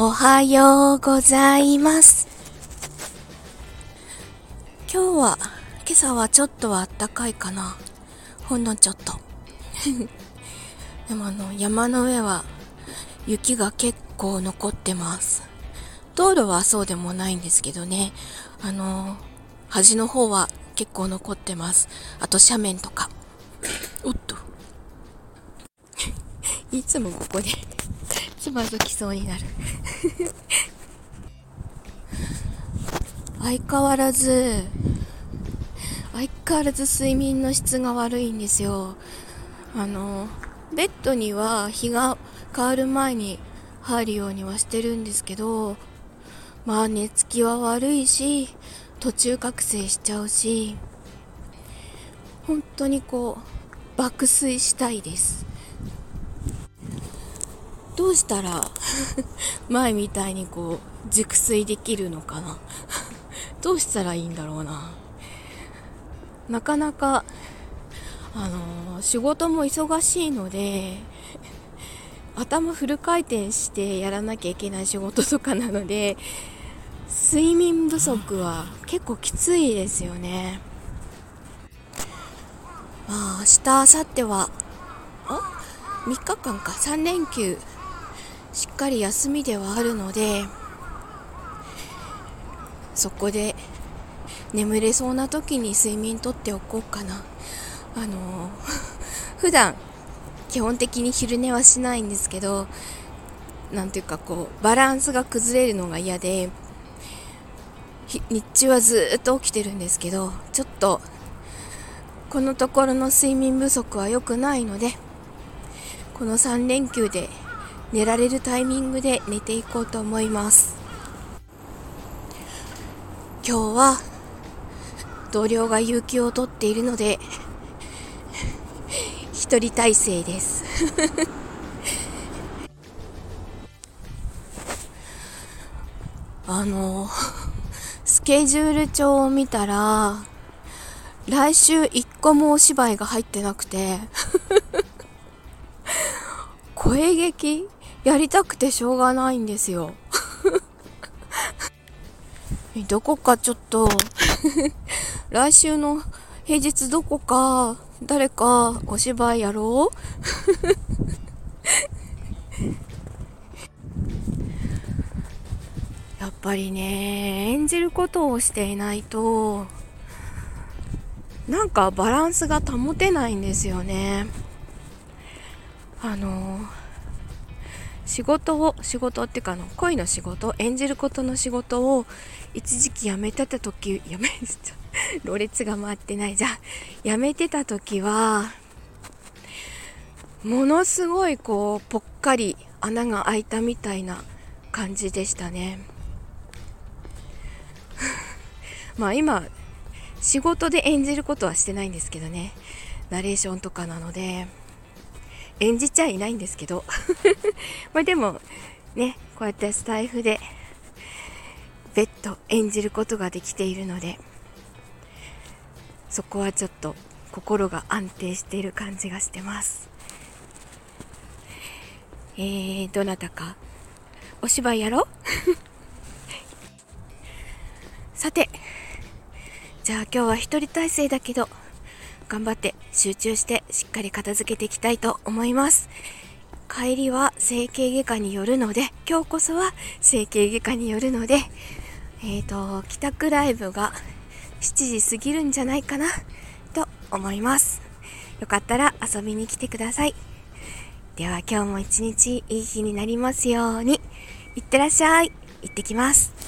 おはようございます。今日は、今朝はちょっとは暖かいかな。ほんのちょっと。でもあの、山の上は雪が結構残ってます。道路はそうでもないんですけどね。あの、端の方は結構残ってます。あと斜面とか。おっと。いつもここでつまずきそうになる 相変わらず、相変わらず睡眠の質が悪いんですよ。あの、ベッドには日が変わる前に入るようにはしてるんですけど、まあ寝つきは悪いし、途中覚醒しちゃうし、本当にこう、爆睡したいです。どうしたら 前みたいにこう熟睡できるのかな。どうしたらいいんだろうな。なかなかあのー、仕事も忙しいので頭フル回転してやらなきゃいけない仕事とかなので睡眠不足は結構きついですよね。まあ明日明後日はあ3日間か。3連休。しっかり休みではあるのでそこで眠れそうな時に睡眠とっておこうかな。あの 普段基本的に昼寝はしないんですけどなんていうかこうバランスが崩れるのが嫌で日中はずっと起きてるんですけどちょっとこのところの睡眠不足は良くないのでこの3連休で寝られるタイミングで寝ていこうと思います。今日は同僚が有給を取っているので一人体制です。あのスケジュール帳を見たら来週一個もお芝居が入ってなくて声劇やりたくてしょうがないんですよ。どこかちょっと 来週の平日どこか、誰かお芝居やろう？やっぱりね、演じることをしていないと、なんかバランスが保てないんですよね。あの仕事を仕事っていうかの恋の仕事演じることの仕事を一時期辞めてた時 辞め ろれつが回ってない。じゃあ辞めてた時はものすごいこうぽっかり穴が開いたみたいな感じでしたね。まあ今仕事で演じることはしてないんですけどね。ナレーションとかなので。演じちゃいないんですけど。まあでもねこうやってスタイフで別途演じることができているのでそこはちょっと心が安定している感じがしてます。えー、どなたかお芝居やろう？さてじゃあ今日は一人体制だけど頑張って集中してしっかり片付けていきたいと思います。帰りは整形外科によるので、今日こそは整形外科によるので、えっ、ー、と、帰宅ライブが7時過ぎるんじゃないかなと思います。よかったら遊びに来てください。では今日も一日いい日になりますように。いってらっしゃい。行ってきます。